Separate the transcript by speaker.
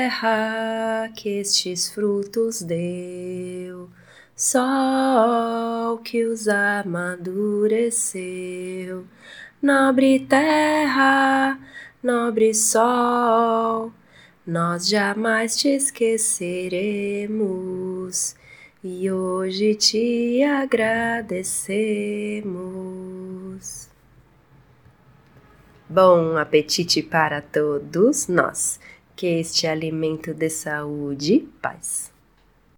Speaker 1: terra que estes frutos deu, sol que os amadureceu. Nobre terra, nobre sol, nós jamais te esqueceremos e hoje te agradecemos. Bom apetite para todos nós, que este alimento de saúde, paz.